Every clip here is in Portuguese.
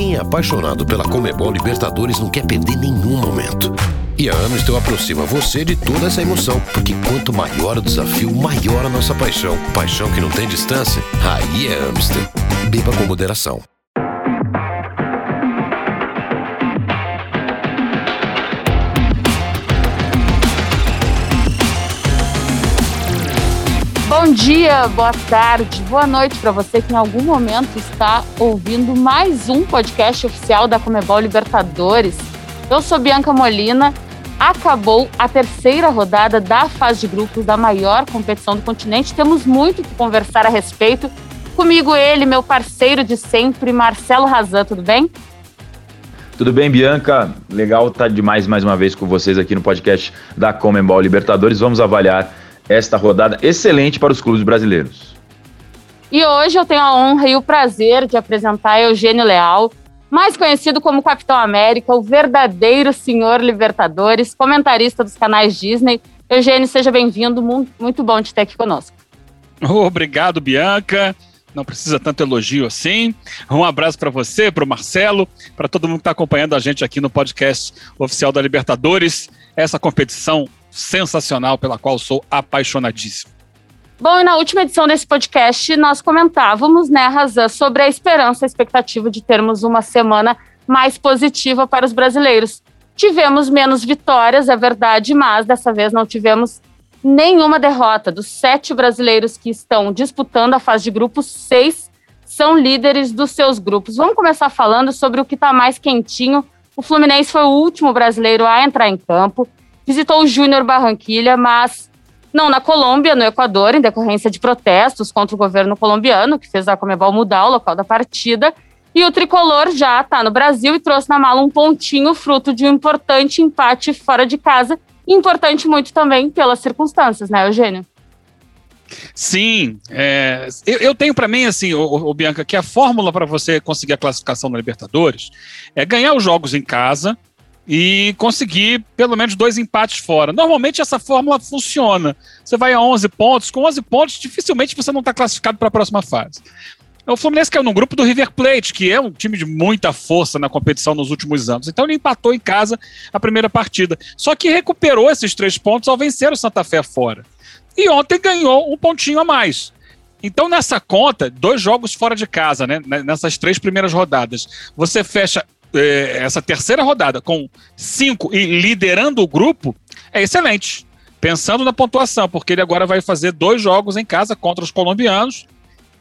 Quem é apaixonado pela Comebol Libertadores não quer perder nenhum momento. E a Amstel aproxima você de toda essa emoção, porque quanto maior o desafio, maior a nossa paixão. Paixão que não tem distância? Aí é Amstel. Beba com moderação. Bom dia, boa tarde, boa noite para você que em algum momento está ouvindo mais um podcast oficial da Comebol Libertadores. Eu sou Bianca Molina. Acabou a terceira rodada da fase de grupos da maior competição do continente. Temos muito que conversar a respeito. Comigo ele, meu parceiro de sempre, Marcelo Razan, tudo bem? Tudo bem, Bianca? Legal estar demais mais uma vez com vocês aqui no podcast da Comembol Libertadores. Vamos avaliar esta rodada excelente para os clubes brasileiros. E hoje eu tenho a honra e o prazer de apresentar Eugênio Leal, mais conhecido como Capitão América, o verdadeiro senhor Libertadores, comentarista dos canais Disney. Eugênio, seja bem-vindo, muito bom te ter aqui conosco. Obrigado, Bianca. Não precisa tanto elogio assim. Um abraço para você, para o Marcelo, para todo mundo que está acompanhando a gente aqui no podcast oficial da Libertadores. Essa competição sensacional pela qual sou apaixonadíssimo. Bom, e na última edição desse podcast nós comentávamos, né, Razan, sobre a esperança, a expectativa de termos uma semana mais positiva para os brasileiros. Tivemos menos vitórias, é verdade, mas dessa vez não tivemos nenhuma derrota. Dos sete brasileiros que estão disputando a fase de grupos, seis são líderes dos seus grupos. Vamos começar falando sobre o que está mais quentinho. O Fluminense foi o último brasileiro a entrar em campo visitou o Júnior Barranquilha, mas não na Colômbia, no Equador, em decorrência de protestos contra o governo colombiano, que fez a Comebol mudar o local da partida. E o tricolor já está no Brasil e trouxe na mala um pontinho, fruto de um importante empate fora de casa. Importante muito também pelas circunstâncias, né, Eugênio? Sim, é, eu, eu, tenho para mim assim, o, o, Bianca, que a fórmula para você conseguir a classificação na Libertadores é ganhar os jogos em casa, e conseguir pelo menos dois empates fora. Normalmente essa fórmula funciona. Você vai a 11 pontos, com 11 pontos dificilmente você não está classificado para a próxima fase. O Fluminense caiu no grupo do River Plate, que é um time de muita força na competição nos últimos anos. Então ele empatou em casa a primeira partida. Só que recuperou esses três pontos ao vencer o Santa Fé fora. E ontem ganhou um pontinho a mais. Então, nessa conta, dois jogos fora de casa, né? Nessas três primeiras rodadas, você fecha é, essa terceira rodada com cinco e liderando o grupo é excelente. Pensando na pontuação, porque ele agora vai fazer dois jogos em casa contra os colombianos.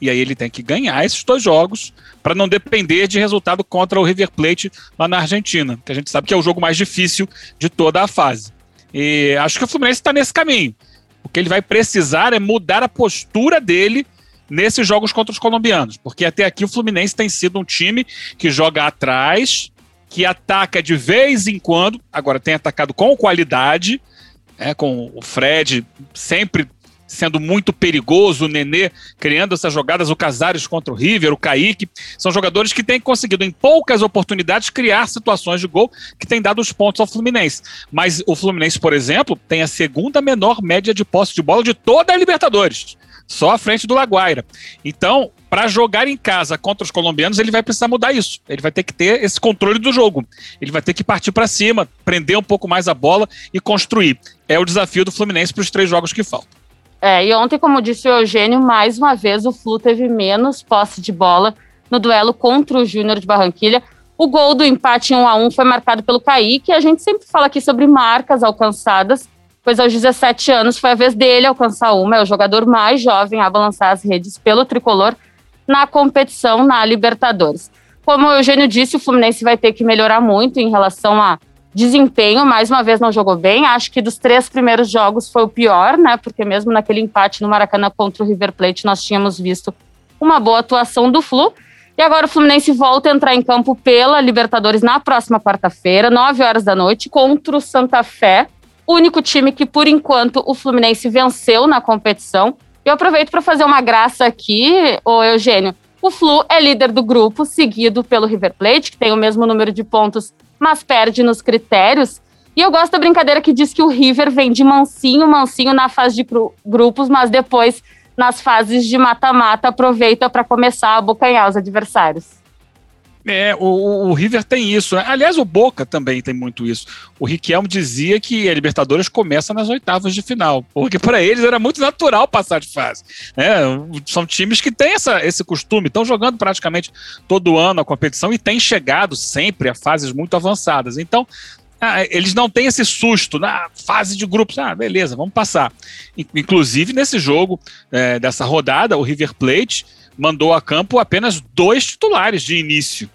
E aí ele tem que ganhar esses dois jogos para não depender de resultado contra o River Plate lá na Argentina, que a gente sabe que é o jogo mais difícil de toda a fase. E acho que o Fluminense está nesse caminho. O que ele vai precisar é mudar a postura dele nesses jogos contra os colombianos, porque até aqui o Fluminense tem sido um time que joga atrás, que ataca de vez em quando, agora tem atacado com qualidade, é, com o Fred sempre sendo muito perigoso, o Nenê criando essas jogadas, o Casares contra o River, o Kaique, são jogadores que têm conseguido em poucas oportunidades criar situações de gol que têm dado os pontos ao Fluminense. Mas o Fluminense, por exemplo, tem a segunda menor média de posse de bola de toda a Libertadores só à frente do Laguaira. Então, para jogar em casa contra os colombianos, ele vai precisar mudar isso. Ele vai ter que ter esse controle do jogo. Ele vai ter que partir para cima, prender um pouco mais a bola e construir. É o desafio do Fluminense para os três jogos que faltam. É, e ontem, como disse o Eugênio, mais uma vez o Flu teve menos posse de bola no duelo contra o Júnior de Barranquilha. O gol do empate em 1 a 1 foi marcado pelo Kaique. A gente sempre fala aqui sobre marcas alcançadas pois aos 17 anos foi a vez dele alcançar uma, é o jogador mais jovem a balançar as redes pelo tricolor na competição na Libertadores. Como o Eugênio disse, o Fluminense vai ter que melhorar muito em relação a desempenho, mais uma vez não jogou bem. Acho que dos três primeiros jogos foi o pior, né? Porque mesmo naquele empate no Maracanã contra o River Plate, nós tínhamos visto uma boa atuação do Flu. E agora o Fluminense volta a entrar em campo pela Libertadores na próxima quarta-feira, 9 horas da noite, contra o Santa Fé único time que, por enquanto, o Fluminense venceu na competição. Eu aproveito para fazer uma graça aqui, ô Eugênio. O Flu é líder do grupo, seguido pelo River Plate, que tem o mesmo número de pontos, mas perde nos critérios. E eu gosto da brincadeira que diz que o River vem de mansinho, mansinho na fase de grupos, mas depois, nas fases de mata-mata, aproveita para começar a abocanhar os adversários. É, o, o, River tem isso. Aliás, o Boca também tem muito isso. O Riquelme dizia que a Libertadores começa nas oitavas de final, porque para eles era muito natural passar de fase. Né? São times que têm essa, esse costume, estão jogando praticamente todo ano a competição e têm chegado sempre a fases muito avançadas. Então, ah, eles não têm esse susto na fase de grupos. Ah, beleza, vamos passar. Inclusive, nesse jogo é, dessa rodada, o River Plate mandou a campo apenas dois titulares de início.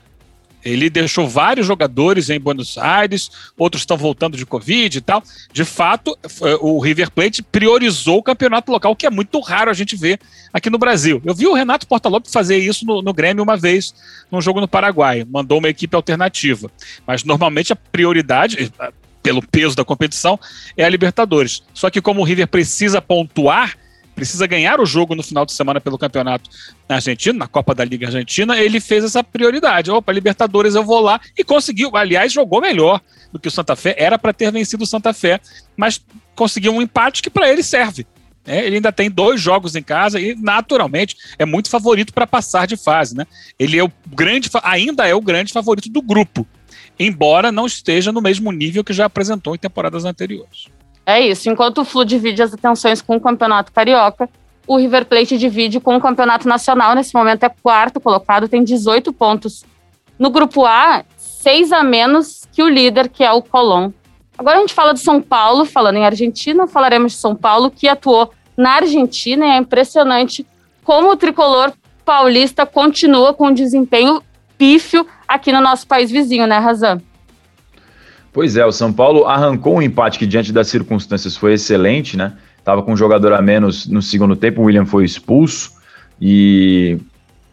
Ele deixou vários jogadores em Buenos Aires, outros estão voltando de Covid e tal. De fato, o River Plate priorizou o campeonato local, que é muito raro a gente ver aqui no Brasil. Eu vi o Renato Portaluppi fazer isso no, no Grêmio uma vez, num jogo no Paraguai. Mandou uma equipe alternativa. Mas normalmente a prioridade, pelo peso da competição, é a Libertadores. Só que como o River precisa pontuar, precisa ganhar o jogo no final de semana pelo campeonato argentino, na Copa da Liga Argentina, ele fez essa prioridade. Opa, Libertadores eu vou lá e conseguiu. Aliás, jogou melhor do que o Santa Fé. Era para ter vencido o Santa Fé, mas conseguiu um empate que para ele serve. É, ele ainda tem dois jogos em casa e, naturalmente, é muito favorito para passar de fase. Né? Ele é o grande, ainda é o grande favorito do grupo, embora não esteja no mesmo nível que já apresentou em temporadas anteriores. É isso. Enquanto o Flu divide as atenções com o Campeonato Carioca, o River Plate divide com o Campeonato Nacional. Nesse momento é quarto colocado, tem 18 pontos. No grupo A, seis a menos que o líder, que é o Colón. Agora a gente fala de São Paulo, falando em Argentina, falaremos de São Paulo, que atuou na Argentina e é impressionante como o tricolor paulista continua com um desempenho pífio aqui no nosso país vizinho, né, Razan? Pois é, o São Paulo arrancou um empate que, diante das circunstâncias, foi excelente, né? Tava com um jogador a menos no segundo tempo, o William foi expulso e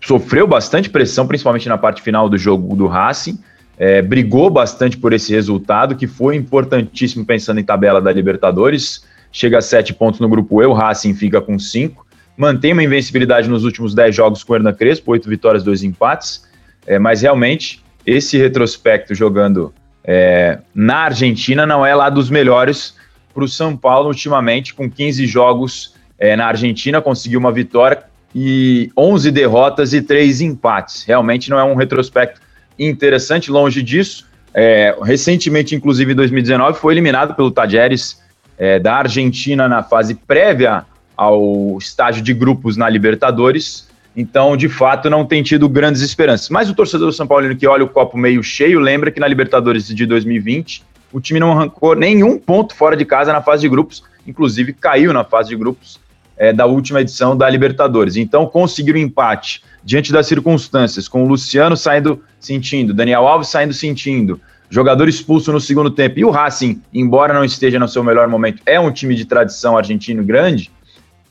sofreu bastante pressão, principalmente na parte final do jogo do Racing. É, brigou bastante por esse resultado, que foi importantíssimo pensando em tabela da Libertadores. Chega a sete pontos no grupo E, o Racing fica com cinco. Mantém uma invencibilidade nos últimos dez jogos com o Hernan Crespo, oito vitórias, dois empates. É, mas realmente, esse retrospecto jogando é, na Argentina não é lá dos melhores para o São Paulo ultimamente, com 15 jogos é, na Argentina, conseguiu uma vitória e 11 derrotas e 3 empates. Realmente não é um retrospecto interessante, longe disso. É, recentemente, inclusive em 2019, foi eliminado pelo Tajeres é, da Argentina na fase prévia ao estágio de grupos na Libertadores. Então, de fato, não tem tido grandes esperanças. Mas o torcedor do São Paulo que olha o copo meio cheio lembra que na Libertadores de 2020 o time não arrancou nenhum ponto fora de casa na fase de grupos, inclusive caiu na fase de grupos é, da última edição da Libertadores. Então, conseguir o um empate diante das circunstâncias, com o Luciano saindo sentindo, Daniel Alves saindo sentindo, jogador expulso no segundo tempo e o Racing, embora não esteja no seu melhor momento, é um time de tradição argentino grande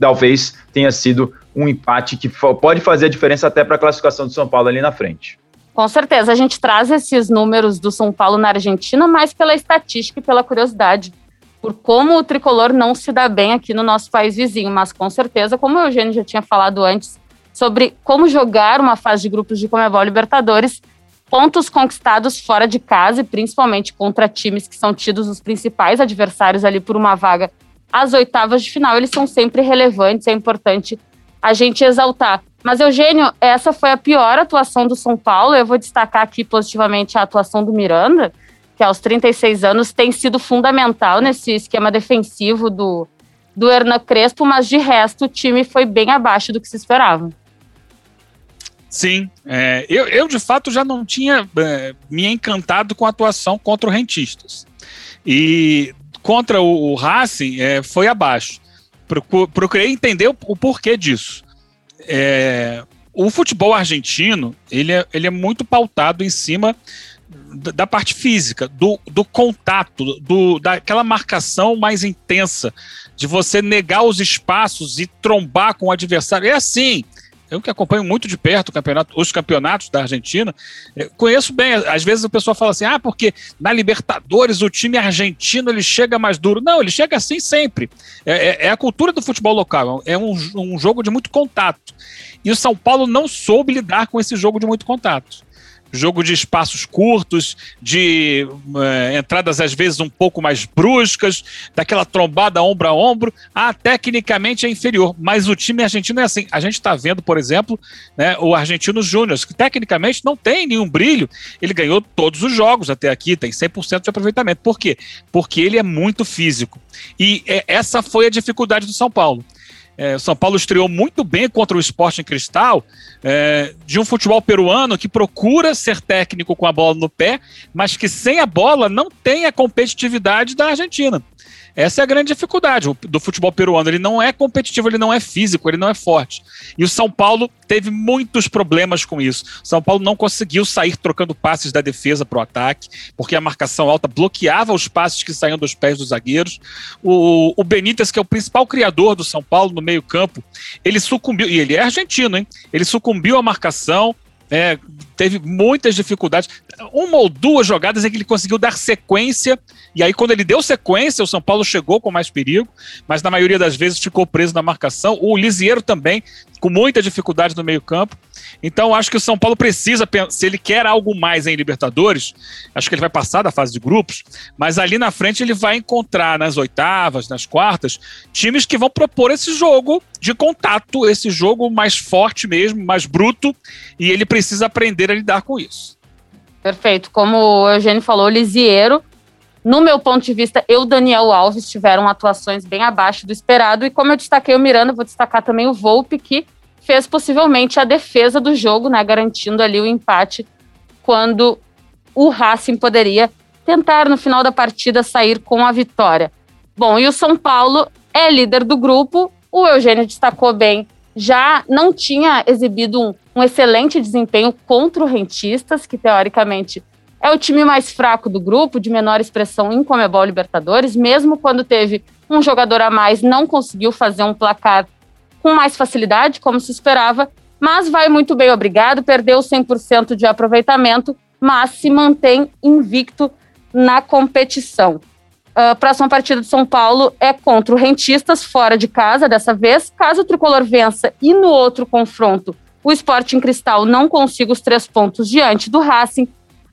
talvez tenha sido um empate que pode fazer a diferença até para a classificação do São Paulo ali na frente. Com certeza, a gente traz esses números do São Paulo na Argentina mais pela estatística e pela curiosidade, por como o tricolor não se dá bem aqui no nosso país vizinho, mas com certeza, como o Eugênio já tinha falado antes, sobre como jogar uma fase de grupos de Comebol Libertadores, pontos conquistados fora de casa e principalmente contra times que são tidos os principais adversários ali por uma vaga as oitavas de final, eles são sempre relevantes, é importante a gente exaltar. Mas, Eugênio, essa foi a pior atuação do São Paulo. Eu vou destacar aqui positivamente a atuação do Miranda, que aos 36 anos tem sido fundamental nesse esquema defensivo do, do Hernan Crespo, mas de resto o time foi bem abaixo do que se esperava. Sim, é, eu, eu de fato já não tinha é, me encantado com a atuação contra o Rentistas. E contra o, o Racing é, foi abaixo. Procurei entender o, porquê disso. É, o futebol argentino ele é, ele é muito pautado em cima da, da parte física, do, do contato, do, daquela marcação mais intensa, de você negar os espaços e trombar com o adversário. É assim eu que acompanho muito de perto campeonato, os campeonatos da Argentina, conheço bem. Às vezes o pessoal fala assim: ah, porque na Libertadores o time argentino ele chega mais duro. Não, ele chega assim sempre. É, é, é a cultura do futebol local, é um, um jogo de muito contato. E o São Paulo não soube lidar com esse jogo de muito contato. Jogo de espaços curtos, de é, entradas às vezes um pouco mais bruscas, daquela trombada ombro a ombro, ah, tecnicamente é inferior, mas o time argentino é assim. A gente está vendo, por exemplo, né, o Argentino Júnior, que tecnicamente não tem nenhum brilho, ele ganhou todos os jogos até aqui, tem 100% de aproveitamento. Por quê? Porque ele é muito físico. E é, essa foi a dificuldade do São Paulo. É, São Paulo estreou muito bem contra o Esporte em Cristal, é, de um futebol peruano que procura ser técnico com a bola no pé, mas que sem a bola não tem a competitividade da Argentina. Essa é a grande dificuldade do futebol peruano. Ele não é competitivo, ele não é físico, ele não é forte. E o São Paulo teve muitos problemas com isso. O São Paulo não conseguiu sair trocando passes da defesa para o ataque, porque a marcação alta bloqueava os passes que saíam dos pés dos zagueiros. O, o Benítez, que é o principal criador do São Paulo no meio-campo, ele sucumbiu, e ele é argentino, hein? Ele sucumbiu à marcação, é, teve muitas dificuldades. Uma ou duas jogadas em que ele conseguiu dar sequência, e aí, quando ele deu sequência, o São Paulo chegou com mais perigo, mas na maioria das vezes ficou preso na marcação. O Lisieiro também, com muita dificuldade no meio-campo. Então, acho que o São Paulo precisa, se ele quer algo mais em Libertadores, acho que ele vai passar da fase de grupos, mas ali na frente ele vai encontrar nas oitavas, nas quartas, times que vão propor esse jogo de contato, esse jogo mais forte mesmo, mais bruto, e ele precisa aprender a lidar com isso. Perfeito. Como o Eugênio falou, Lisieiro, no meu ponto de vista, eu Daniel Alves tiveram atuações bem abaixo do esperado. E como eu destaquei o Miranda, vou destacar também o Volpe, que fez possivelmente a defesa do jogo, né, garantindo ali o empate quando o Racing poderia tentar no final da partida sair com a vitória. Bom, e o São Paulo é líder do grupo. O Eugênio destacou bem já não tinha exibido um, um excelente desempenho contra o Rentistas, que teoricamente é o time mais fraco do grupo, de menor expressão em Comebol Libertadores, mesmo quando teve um jogador a mais, não conseguiu fazer um placar com mais facilidade, como se esperava, mas vai muito bem, obrigado, perdeu 100% de aproveitamento, mas se mantém invicto na competição. A próxima partida de São Paulo é contra o Rentistas, fora de casa dessa vez. Caso o tricolor vença e no outro confronto o Sporting Cristal não consiga os três pontos diante do Racing,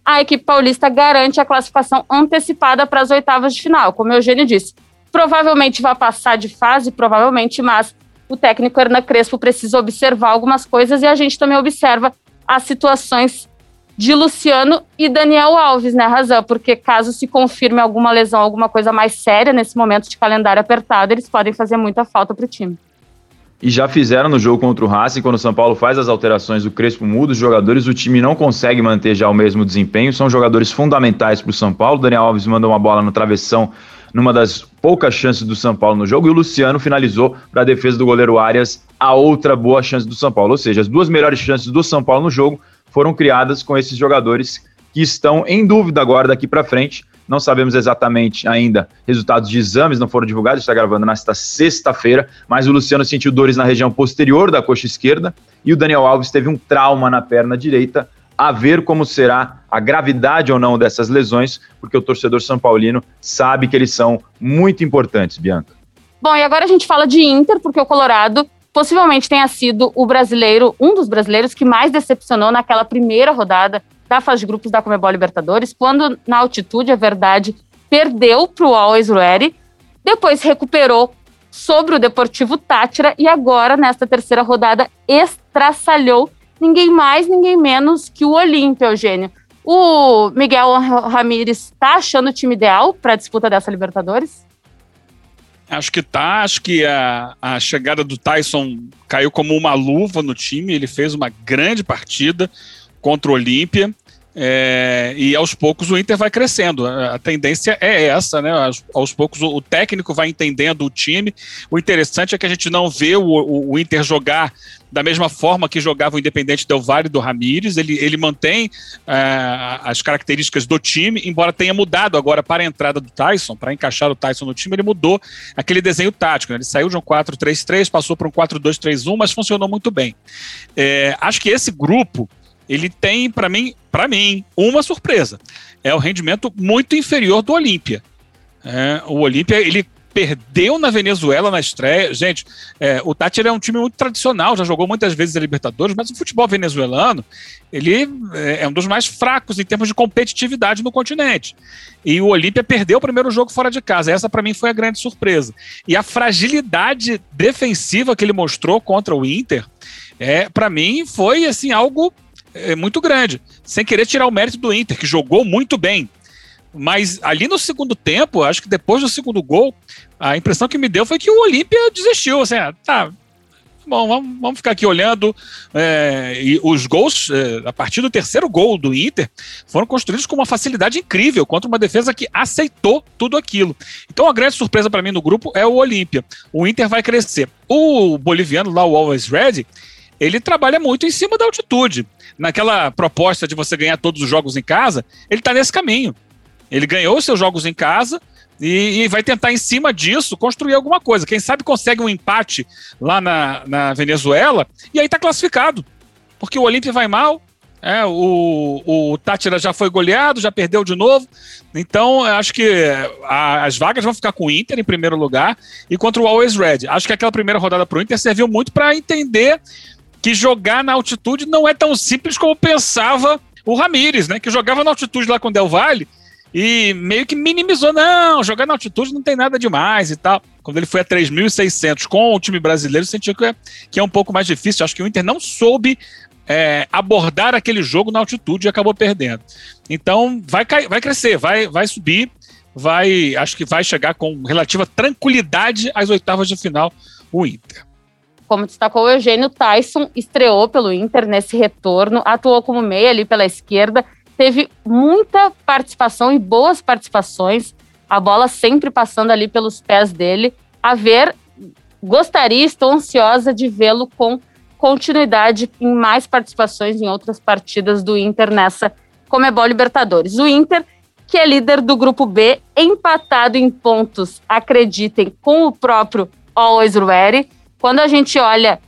a equipe paulista garante a classificação antecipada para as oitavas de final, como o Eugênio disse. Provavelmente vai passar de fase, provavelmente, mas o técnico Hernan Crespo precisa observar algumas coisas e a gente também observa as situações de Luciano e Daniel Alves, né, Razão? Porque caso se confirme alguma lesão, alguma coisa mais séria nesse momento de calendário apertado, eles podem fazer muita falta para o time. E já fizeram no jogo contra o Racing, quando o São Paulo faz as alterações, o Crespo muda os jogadores, o time não consegue manter já o mesmo desempenho, são jogadores fundamentais para o São Paulo. Daniel Alves manda uma bola no travessão numa das poucas chances do São Paulo no jogo, e o Luciano finalizou para a defesa do goleiro Arias a outra boa chance do São Paulo. Ou seja, as duas melhores chances do São Paulo no jogo foram criadas com esses jogadores que estão em dúvida agora daqui para frente. Não sabemos exatamente ainda resultados de exames, não foram divulgados, está gravando nesta sexta-feira, mas o Luciano sentiu dores na região posterior da coxa esquerda e o Daniel Alves teve um trauma na perna direita. A ver como será a gravidade ou não dessas lesões, porque o torcedor São Paulino sabe que eles são muito importantes, Bianca. Bom, e agora a gente fala de Inter, porque o Colorado possivelmente tenha sido o brasileiro, um dos brasileiros que mais decepcionou naquela primeira rodada da fase de grupos da Comebol Libertadores, quando na altitude, é verdade, perdeu para o Always Ready, depois recuperou sobre o Deportivo Tátira e agora, nesta terceira rodada, estraçalhou ninguém mais, ninguém menos que o Olímpia, Eugênio. O Miguel Ramírez está achando o time ideal para a disputa dessa Libertadores? Acho que tá, acho que a, a chegada do Tyson caiu como uma luva no time, ele fez uma grande partida contra o Olímpia. É, e aos poucos o Inter vai crescendo. A tendência é essa, né? Aos, aos, poucos o, o, técnico vai entendendo o time. O interessante é que a gente não vê o, o, o Inter jogar da mesma forma que jogava o Independente Del Valle do Ramires. Ele, ele mantém é, as características do time, embora tenha mudado agora para a entrada do Tyson, para encaixar o Tyson no time, ele mudou aquele desenho tático. Né? Ele saiu de um 4-3-3, passou para um 4-2-3-1, mas funcionou muito bem. É, acho que esse grupo ele tem, para mim, para mim, uma surpresa. É o rendimento muito inferior do Olímpia. É, o Olímpia, ele perdeu na Venezuela na estreia. Gente, é, o Tátira é um time muito tradicional, já jogou muitas vezes a Libertadores, mas o futebol venezuelano ele é, é um dos mais fracos em termos de competitividade no continente. E o Olímpia perdeu o primeiro jogo fora de casa. Essa, para mim, foi a grande surpresa. E a fragilidade defensiva que ele mostrou contra o Inter, é, para mim, foi assim algo é, muito grande. Sem querer tirar o mérito do Inter, que jogou muito bem. Mas ali no segundo tempo, acho que depois do segundo gol, a impressão que me deu foi que o Olímpia desistiu. Assim, ah, tá, bom, vamos, vamos ficar aqui olhando. É, e os gols, é, a partir do terceiro gol do Inter, foram construídos com uma facilidade incrível contra uma defesa que aceitou tudo aquilo. Então a grande surpresa para mim no grupo é o Olímpia. O Inter vai crescer. O boliviano lá, o Always Ready, ele trabalha muito em cima da altitude. Naquela proposta de você ganhar todos os jogos em casa, ele está nesse caminho. Ele ganhou seus jogos em casa, e, e, vai tentar, em cima disso, construir alguma coisa. Quem sabe consegue um empate lá na, na Venezuela e aí tá classificado. Porque o Olímpia vai mal, é, o, o Tátira já foi goleado, já perdeu de novo. Então, acho que a, as vagas vão ficar com o Inter em primeiro lugar e contra o Always Red. Acho que aquela primeira rodada para o Inter serviu muito para entender que jogar na altitude não é tão simples como pensava o Ramires, né? Que jogava na altitude lá com o Del Valle e meio que minimizou, não, jogar na altitude não tem nada demais e tal. Quando ele foi a 3.600 com o time brasileiro, sentiu que é, que é um pouco mais difícil. Acho que o Inter não soube é, abordar aquele jogo na altitude e acabou perdendo. Então, vai, vai crescer, vai, vai subir, vai, acho que vai chegar com relativa tranquilidade às oitavas de final o Inter. Como destacou o Eugênio, Tyson estreou pelo Inter nesse retorno, atuou como meia ali pela esquerda teve muita participação e boas participações, a bola sempre passando ali pelos pés dele. A ver, gostaria, estou ansiosa de vê-lo com continuidade em mais participações em outras partidas do Inter nessa Comebol Libertadores. O Inter, que é líder do grupo B, empatado em pontos, acreditem, com o próprio Always Ready. Quando a gente olha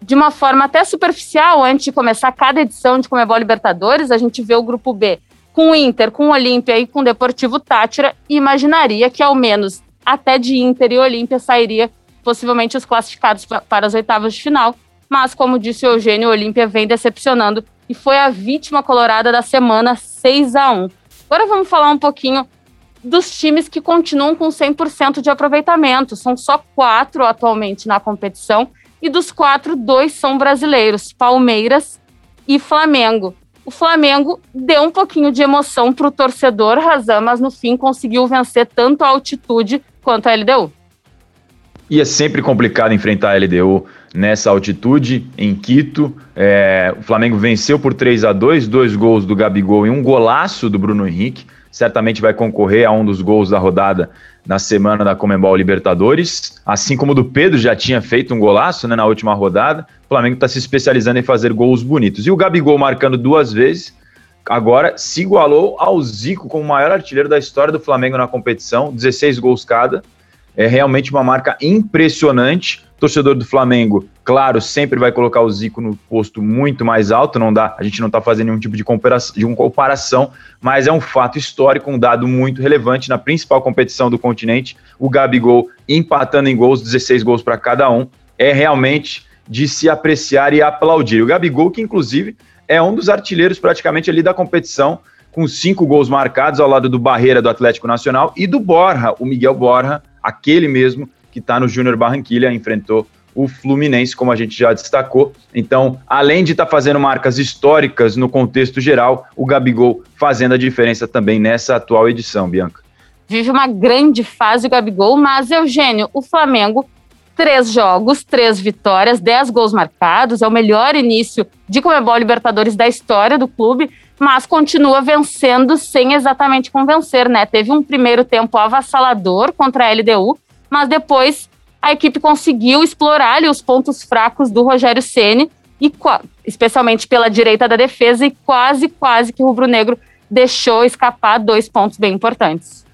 de uma forma até superficial, antes de começar cada edição de Comebol Libertadores, a gente vê o grupo B com o Inter, com o Olímpia e com o Deportivo Tátira, e imaginaria que ao menos até de Inter e Olímpia sairia possivelmente os classificados para as oitavas de final. Mas, como disse o Eugênio, o Olímpia vem decepcionando e foi a vítima colorada da semana 6 a 1 Agora vamos falar um pouquinho dos times que continuam com 100% de aproveitamento. São só quatro atualmente na competição e dos quatro, dois são brasileiros, Palmeiras e Flamengo. O Flamengo deu um pouquinho de emoção para o torcedor, Razan, mas no fim conseguiu vencer tanto a altitude quanto a LDU. E é sempre complicado enfrentar a LDU nessa altitude, em Quito. É, o Flamengo venceu por 3 a 2 dois gols do Gabigol e um golaço do Bruno Henrique. Certamente vai concorrer a um dos gols da rodada na semana da Comembol Libertadores, assim como o do Pedro já tinha feito um golaço né, na última rodada. O Flamengo está se especializando em fazer gols bonitos. E o Gabigol marcando duas vezes, agora se igualou ao Zico como o maior artilheiro da história do Flamengo na competição, 16 gols cada. É realmente uma marca impressionante torcedor do Flamengo, claro, sempre vai colocar o Zico no posto muito mais alto, não dá, a gente não está fazendo nenhum tipo de comparação, de comparação, mas é um fato histórico, um dado muito relevante na principal competição do continente, o Gabigol empatando em gols, 16 gols para cada um, é realmente de se apreciar e aplaudir. O Gabigol, que inclusive é um dos artilheiros praticamente ali da competição, com cinco gols marcados ao lado do Barreira do Atlético Nacional e do Borja, o Miguel Borja, aquele mesmo que está no Júnior Barranquilha, enfrentou o Fluminense, como a gente já destacou. Então, além de estar tá fazendo marcas históricas no contexto geral, o Gabigol fazendo a diferença também nessa atual edição, Bianca. Vive uma grande fase o Gabigol, mas Eugênio, o Flamengo, três jogos, três vitórias, dez gols marcados, é o melhor início de Comebol Libertadores da história do clube, mas continua vencendo sem exatamente convencer, né? Teve um primeiro tempo avassalador contra a LDU, mas depois a equipe conseguiu explorar ali, os pontos fracos do Rogério Ceni e especialmente pela direita da defesa e quase quase que o rubro-negro deixou escapar dois pontos bem importantes.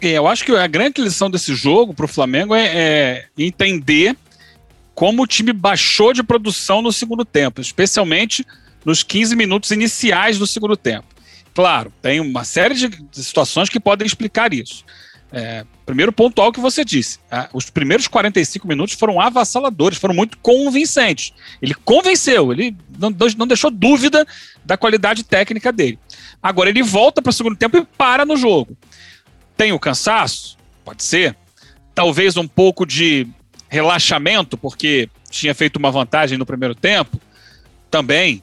É, eu acho que a grande lição desse jogo para o Flamengo é, é entender como o time baixou de produção no segundo tempo, especialmente nos 15 minutos iniciais do segundo tempo. Claro, tem uma série de situações que podem explicar isso. É, primeiro pontual que você disse. Tá? Os primeiros 45 minutos foram avassaladores, foram muito convincentes. Ele convenceu, ele não, não deixou dúvida da qualidade técnica dele. Agora ele volta para o segundo tempo e para no jogo. Tem o cansaço? Pode ser. Talvez um pouco de relaxamento, porque tinha feito uma vantagem no primeiro tempo? Também.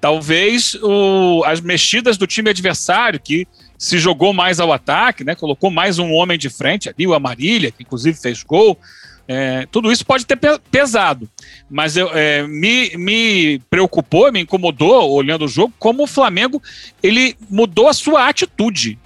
Talvez o, as mexidas do time adversário, que se jogou mais ao ataque, né? Colocou mais um homem de frente ali, o Amarília, que inclusive fez gol. É, tudo isso pode ter pesado, mas eu, é, me, me preocupou, me incomodou olhando o jogo, como o Flamengo ele mudou a sua atitude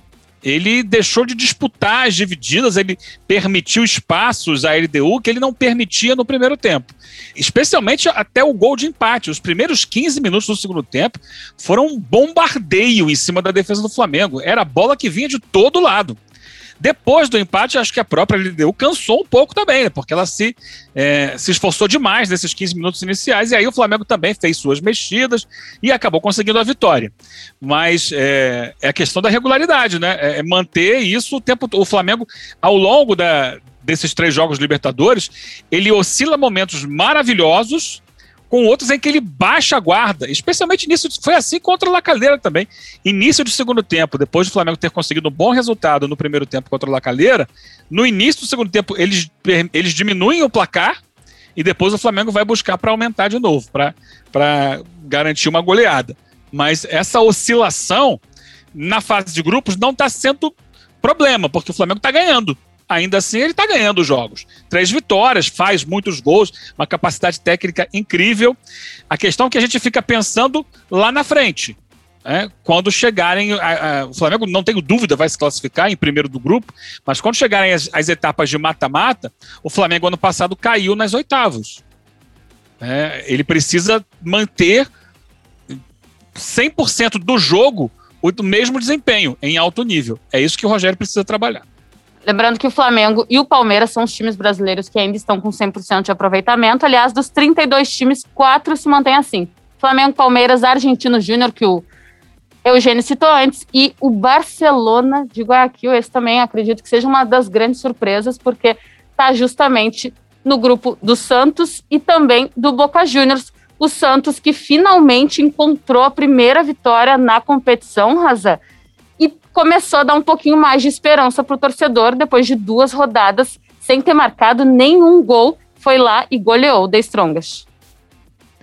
ele deixou de disputar as divididas, ele permitiu espaços à LDU que ele não permitia no primeiro tempo. Especialmente até o gol de empate. Os primeiros 15 minutos do segundo tempo foram um bombardeio em cima da defesa do Flamengo. Era bola que vinha de todo lado. Depois do empate, acho que a própria LDU cansou um pouco também, né? porque ela se, é, se esforçou demais nesses 15 minutos iniciais, e aí o Flamengo também fez suas mexidas e acabou conseguindo a vitória. Mas é, é a questão da regularidade, né? É, é manter isso o tempo O Flamengo, ao longo da, desses três jogos Libertadores, ele oscila momentos maravilhosos com outros em que ele baixa a guarda, especialmente nisso, foi assim contra o Lacalheira também. Início do segundo tempo, depois do Flamengo ter conseguido um bom resultado no primeiro tempo contra o Lacalheira, no início do segundo tempo eles, eles diminuem o placar e depois o Flamengo vai buscar para aumentar de novo, para garantir uma goleada. Mas essa oscilação na fase de grupos não está sendo problema, porque o Flamengo está ganhando ainda assim ele está ganhando os jogos. Três vitórias, faz muitos gols, uma capacidade técnica incrível. A questão é que a gente fica pensando lá na frente. Né? Quando chegarem, a, a, o Flamengo, não tenho dúvida, vai se classificar em primeiro do grupo, mas quando chegarem as, as etapas de mata-mata, o Flamengo ano passado caiu nas oitavas. É, ele precisa manter 100% do jogo o mesmo desempenho em alto nível. É isso que o Rogério precisa trabalhar. Lembrando que o Flamengo e o Palmeiras são os times brasileiros que ainda estão com 100% de aproveitamento. Aliás, dos 32 times, quatro se mantêm assim. Flamengo, Palmeiras, Argentino Júnior, que o Eugênio citou antes, e o Barcelona de Guayaquil. Esse também acredito que seja uma das grandes surpresas, porque está justamente no grupo do Santos e também do Boca Juniors. O Santos que finalmente encontrou a primeira vitória na competição, Raza começou a dar um pouquinho mais de esperança para o torcedor depois de duas rodadas sem ter marcado nenhum gol. Foi lá e goleou o The Strongest.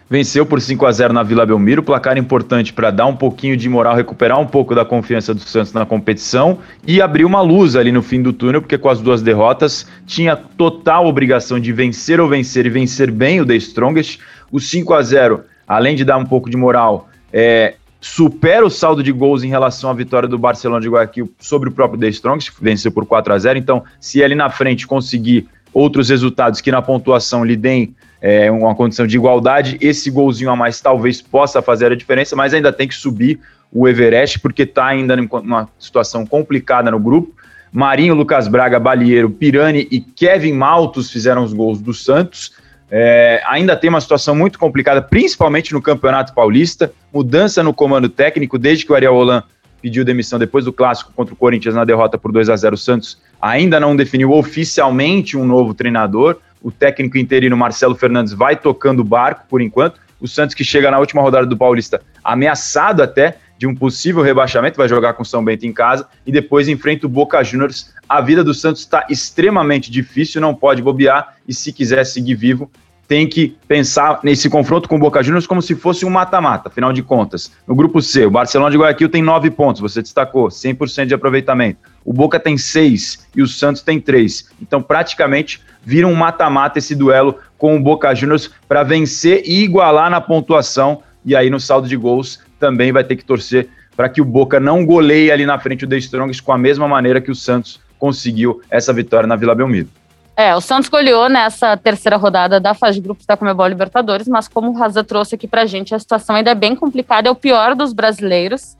Venceu por 5 a 0 na Vila Belmiro, placar importante para dar um pouquinho de moral, recuperar um pouco da confiança do Santos na competição e abrir uma luz ali no fim do túnel, porque com as duas derrotas tinha total obrigação de vencer ou vencer e vencer bem o The Strongest. O 5 a 0 além de dar um pouco de moral, é, supera o saldo de gols em relação à vitória do Barcelona de Guayaquil sobre o próprio The Strongs, que venceu por 4 a 0 Então, se ali na frente conseguir outros resultados que na pontuação lhe deem é, uma condição de igualdade, esse golzinho a mais talvez possa fazer a diferença, mas ainda tem que subir o Everest, porque está ainda numa situação complicada no grupo. Marinho, Lucas Braga, Balieiro, Pirani e Kevin Maltos fizeram os gols do Santos. É, ainda tem uma situação muito complicada, principalmente no Campeonato Paulista. Mudança no comando técnico, desde que o Ariel Holan pediu demissão depois do clássico contra o Corinthians na derrota por 2 a 0 o Santos ainda não definiu oficialmente um novo treinador. O técnico interino Marcelo Fernandes vai tocando o barco por enquanto. O Santos que chega na última rodada do Paulista ameaçado até de um possível rebaixamento, vai jogar com São Bento em casa e depois enfrenta o Boca Juniors. A vida do Santos está extremamente difícil, não pode bobear e se quiser seguir vivo, tem que pensar nesse confronto com o Boca Juniors como se fosse um mata-mata, afinal de contas. No grupo C, o Barcelona de Guayaquil tem nove pontos, você destacou, 100% de aproveitamento. O Boca tem seis e o Santos tem três. Então, praticamente, vira um mata-mata esse duelo com o Boca Juniors para vencer e igualar na pontuação. E aí, no saldo de gols, também vai ter que torcer para que o Boca não goleie ali na frente o The Strongs com a mesma maneira que o Santos conseguiu essa vitória na Vila Belmiro. É, o Santos goleou nessa terceira rodada da fase de grupos da Comebol Libertadores, mas como o Raza trouxe aqui pra gente, a situação ainda é bem complicada, é o pior dos brasileiros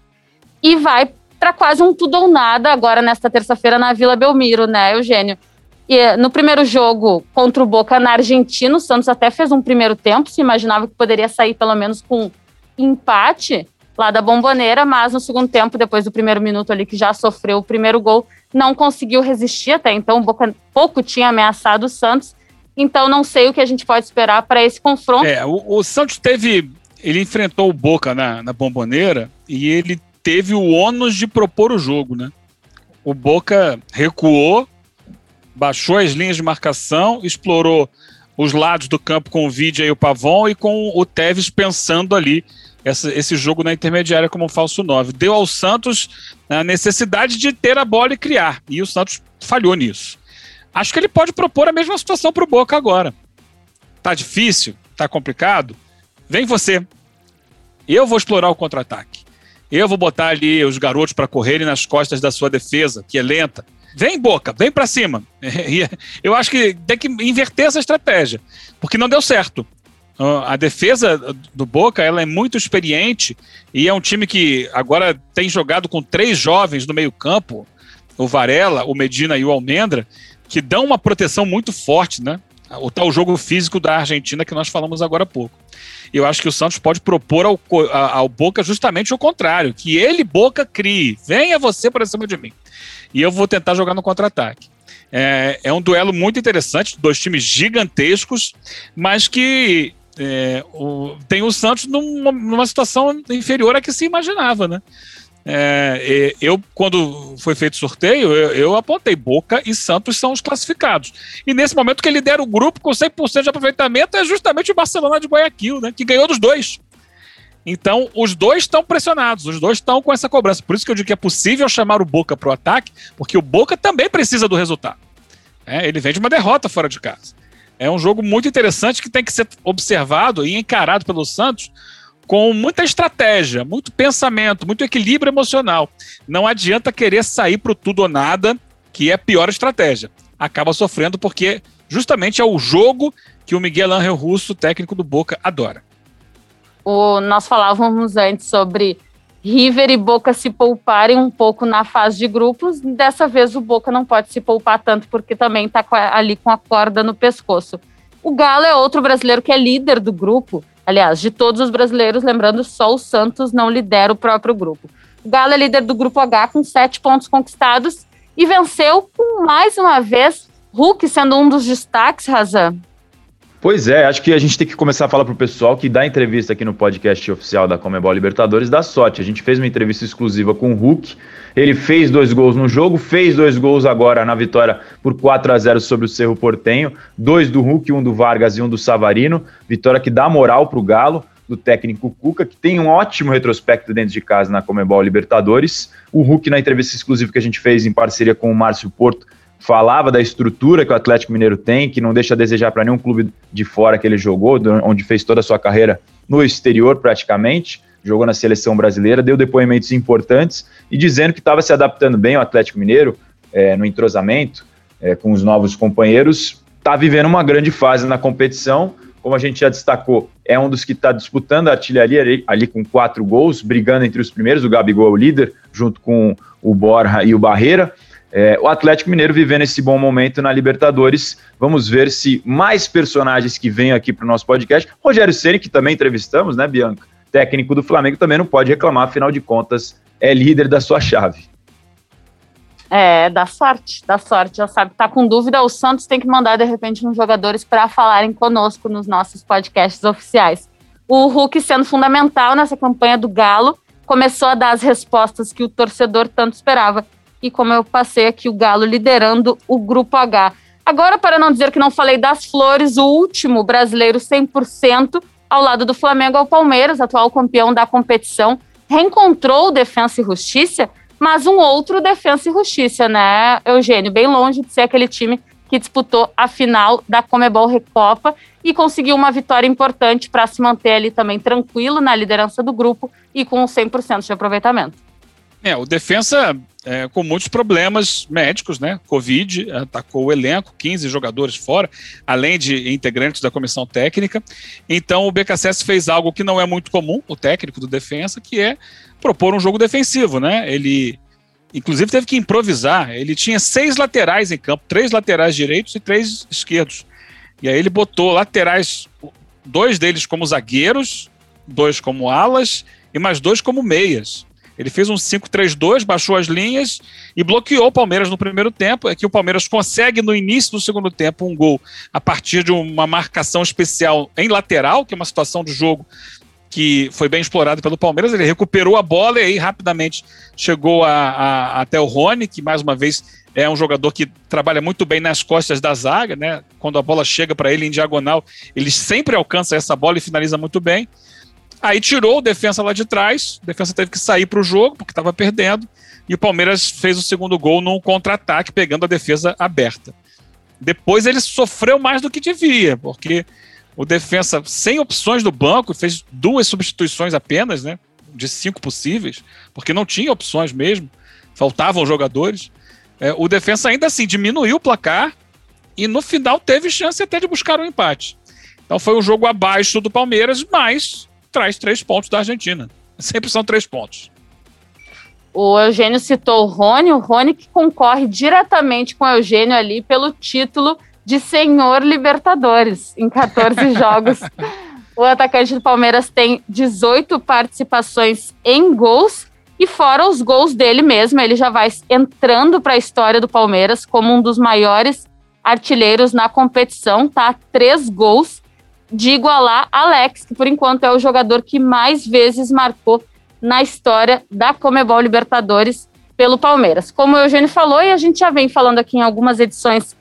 e vai para quase um tudo ou nada agora nesta terça-feira na Vila Belmiro, né, Eugênio? E eh, no primeiro jogo contra o Boca na Argentina, o Santos até fez um primeiro tempo, se imaginava que poderia sair pelo menos com empate, lá da Bomboneira, mas no segundo tempo, depois do primeiro minuto ali que já sofreu o primeiro gol, não conseguiu resistir até então, Boca pouco tinha ameaçado o Santos, então não sei o que a gente pode esperar para esse confronto. É, o, o, Santos teve, ele enfrentou o Boca na, na Bomboneira e ele teve o ônus de propor o jogo, né? O Boca recuou, baixou as linhas de marcação, explorou os lados do campo com o Vidia e o Pavon e com o Tevez pensando ali essa, esse jogo na intermediária como um falso 9. Deu ao Santos a necessidade de ter a bola e criar, e o Santos falhou nisso. Acho que ele pode propor a mesma situação para o Boca agora. Tá difícil? Tá complicado? Vem você. Eu vou explorar o contra-ataque. Eu vou botar ali os garotos para correrem nas costas da sua defesa, que é lenta. Vem, Boca, vem para cima. Eu acho que tem que inverter essa estratégia, porque não deu certo. A defesa do Boca ela é muito experiente e é um time que agora tem jogado com três jovens no meio-campo, o Varela, o Medina e o Almendra, que dão uma proteção muito forte, né? O tal jogo físico da Argentina que nós falamos agora há pouco. Eu acho que o Santos pode propor ao, ao Boca justamente o contrário, que ele, Boca, crie. Venha você para cima de mim. E eu vou tentar jogar no contra-ataque. É, é um duelo muito interessante, dois times gigantescos, mas que é, o, tem o Santos numa, numa, situação inferior à que se imaginava, né? É, eu, quando foi feito o sorteio, eu, eu, apontei Boca e Santos são os classificados. E nesse momento que ele lidera o grupo com 100% de aproveitamento é justamente o Barcelona de Guayaquil, né? Que ganhou dos dois. Então, os dois estão pressionados, os dois estão com essa cobrança. Por isso que eu digo que é possível chamar o Boca para o ataque, porque o Boca também precisa do resultado. É, ele vem de uma derrota fora de casa. É um jogo muito interessante que tem que ser observado e encarado pelo Santos com muita estratégia, muito pensamento, muito equilíbrio emocional. Não adianta querer sair para o tudo ou nada, que é a pior estratégia. Acaba sofrendo porque justamente é o jogo que o Miguel Ángel Russo, técnico do Boca, adora. O, nós falávamos antes sobre River e Boca se pouparem um pouco na fase de grupos. Dessa vez o Boca não pode se poupar tanto porque também está ali com a corda no pescoço. O Galo é outro brasileiro que é líder do grupo. Aliás, de todos os brasileiros, lembrando, só o Santos não lidera o próprio grupo. O Galo é líder do grupo H com sete pontos conquistados e venceu com mais uma vez Hulk sendo um dos destaques, Razan. Pois é, acho que a gente tem que começar a falar pro pessoal que dá entrevista aqui no podcast oficial da Comebol Libertadores da sorte. A gente fez uma entrevista exclusiva com o Hulk. Ele fez dois gols no jogo, fez dois gols agora na vitória por 4 a 0 sobre o Cerro Portenho. Dois do Hulk, um do Vargas e um do Savarino. Vitória que dá moral pro Galo do técnico Cuca, que tem um ótimo retrospecto dentro de casa na Comebol Libertadores. O Hulk, na entrevista exclusiva que a gente fez em parceria com o Márcio Porto, falava da estrutura que o Atlético Mineiro tem, que não deixa a desejar para nenhum clube de fora que ele jogou, onde fez toda a sua carreira no exterior praticamente, jogou na seleção brasileira, deu depoimentos importantes e dizendo que estava se adaptando bem ao Atlético Mineiro é, no entrosamento é, com os novos companheiros, está vivendo uma grande fase na competição. Como a gente já destacou, é um dos que está disputando a artilharia ali, ali, com quatro gols, brigando entre os primeiros. O Gabigol é o líder, junto com o Borja e o Barreira. É, o Atlético Mineiro vivendo esse bom momento na Libertadores. Vamos ver se mais personagens que vêm aqui para o nosso podcast. Rogério Ceni, que também entrevistamos, né, Bianca? Técnico do Flamengo também não pode reclamar, afinal de contas, é líder da sua chave. É, dá sorte, dá sorte. Já sabe, tá com dúvida, o Santos tem que mandar de repente uns jogadores para falarem conosco nos nossos podcasts oficiais. O Hulk sendo fundamental nessa campanha do Galo, começou a dar as respostas que o torcedor tanto esperava e como eu passei aqui o Galo liderando o grupo H. Agora, para não dizer que não falei das flores, o último brasileiro 100% ao lado do Flamengo é o Palmeiras, atual campeão da competição, reencontrou o Defensa e Justiça, mas um outro Defensa e Justiça, né, Eugênio? Bem longe de ser aquele time que disputou a final da Comebol Recopa e conseguiu uma vitória importante para se manter ali também tranquilo na liderança do grupo e com 100% de aproveitamento. É, o Defensa é, com muitos problemas médicos, né? Covid atacou o elenco, 15 jogadores fora, além de integrantes da comissão técnica. Então o BKSS fez algo que não é muito comum, o técnico do Defensa, que é propor um jogo defensivo, né? Ele, inclusive, teve que improvisar. Ele tinha seis laterais em campo, três laterais direitos e três esquerdos. E aí ele botou laterais, dois deles como zagueiros, dois como alas e mais dois como meias. Ele fez um 5-3-2, baixou as linhas e bloqueou o Palmeiras no primeiro tempo. É que o Palmeiras consegue, no início do segundo tempo, um gol a partir de uma marcação especial em lateral, que é uma situação de jogo que foi bem explorado pelo Palmeiras. Ele recuperou a bola e aí rapidamente chegou a, a, até o Rony, que mais uma vez é um jogador que trabalha muito bem nas costas da zaga, né? Quando a bola chega para ele em diagonal, ele sempre alcança essa bola e finaliza muito bem. Aí tirou o defensa lá de trás, o defensa teve que sair para o jogo porque estava perdendo, e o Palmeiras fez o segundo gol num contra-ataque, pegando a defesa aberta. Depois ele sofreu mais do que devia, porque o defensa, sem opções do banco, fez duas substituições apenas, né? De cinco possíveis, porque não tinha opções mesmo, faltavam jogadores. É, o defensa ainda assim diminuiu o placar e no final teve chance até de buscar um empate. Então foi um jogo abaixo do Palmeiras, mas traz três pontos da Argentina. Sempre são três pontos. O Eugênio citou o Rony, o Rony que concorre diretamente com o Eugênio ali pelo título de Senhor Libertadores em 14 jogos. O atacante do Palmeiras tem 18 participações em gols e fora os gols dele mesmo, ele já vai entrando para a história do Palmeiras como um dos maiores artilheiros na competição, tá? Três gols de igualar Alex, que por enquanto é o jogador que mais vezes marcou na história da Comebol Libertadores pelo Palmeiras. Como o Eugênio falou, e a gente já vem falando aqui em algumas edições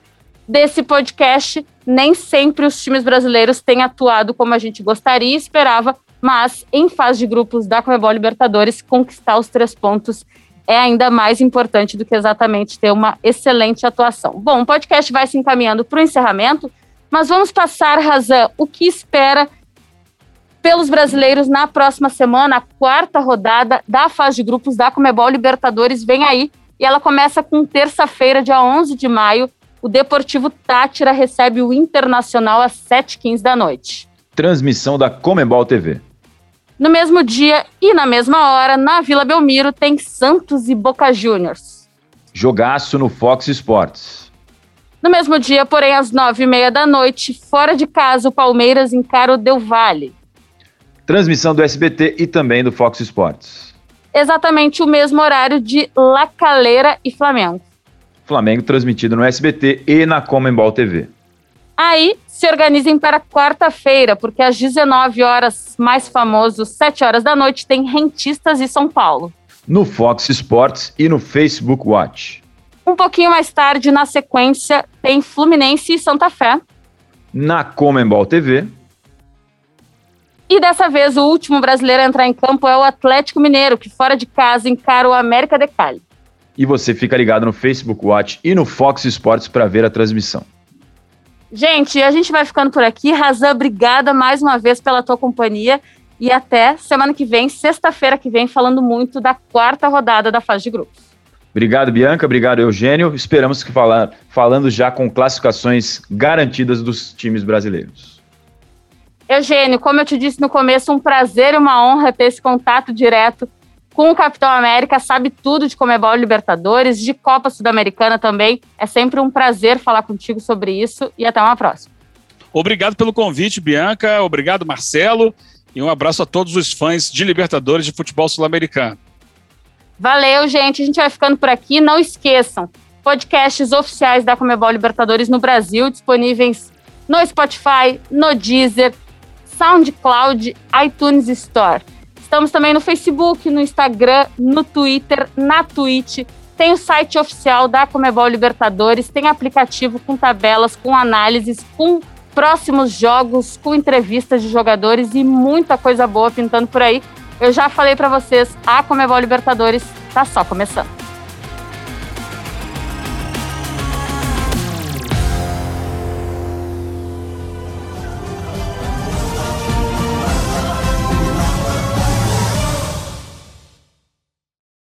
desse podcast, nem sempre os times brasileiros têm atuado como a gente gostaria e esperava, mas em fase de grupos da Comebol Libertadores, conquistar os três pontos é ainda mais importante do que exatamente ter uma excelente atuação. Bom, o podcast vai se encaminhando para o encerramento. Mas vamos passar, Razan, o que espera pelos brasileiros na próxima semana, a quarta rodada da fase de grupos da Comebol Libertadores vem aí e ela começa com terça-feira, dia 11 de maio. O Deportivo Tátira recebe o Internacional às 7h15 da noite. Transmissão da Comebol TV. No mesmo dia e na mesma hora, na Vila Belmiro, tem Santos e Boca Juniors. Jogaço no Fox Sports. No mesmo dia, porém, às nove e meia da noite, fora de casa, o Palmeiras encara o Del Valle. Transmissão do SBT e também do Fox Sports. Exatamente o mesmo horário de La Calera e Flamengo. Flamengo transmitido no SBT e na Comembol TV. Aí se organizem para quarta-feira, porque às 19 horas, mais famoso, 7 horas da noite, tem Rentistas e São Paulo. No Fox Sports e no Facebook Watch. Um pouquinho mais tarde, na sequência, tem Fluminense e Santa Fé. Na Comembol TV. E dessa vez, o último brasileiro a entrar em campo é o Atlético Mineiro, que fora de casa encara o América de Cali. E você fica ligado no Facebook Watch e no Fox Sports para ver a transmissão. Gente, a gente vai ficando por aqui. Razan, obrigada mais uma vez pela tua companhia. E até semana que vem, sexta-feira que vem, falando muito da quarta rodada da fase de grupos. Obrigado, Bianca. Obrigado, Eugênio. Esperamos que falar, falando já com classificações garantidas dos times brasileiros. Eugênio, como eu te disse no começo, um prazer e uma honra ter esse contato direto com o Capitão América, sabe tudo de Comebol Libertadores, de Copa Sul-Americana também. É sempre um prazer falar contigo sobre isso e até uma próxima. Obrigado pelo convite, Bianca. Obrigado, Marcelo. E um abraço a todos os fãs de Libertadores de futebol sul-americano. Valeu, gente. A gente vai ficando por aqui. Não esqueçam, podcasts oficiais da Comebol Libertadores no Brasil, disponíveis no Spotify, no Deezer, SoundCloud, iTunes Store. Estamos também no Facebook, no Instagram, no Twitter, na Twitch. Tem o site oficial da Comebol Libertadores, tem aplicativo com tabelas, com análises, com próximos jogos, com entrevistas de jogadores e muita coisa boa pintando por aí. Eu já falei para vocês, a Comebol Libertadores está só começando.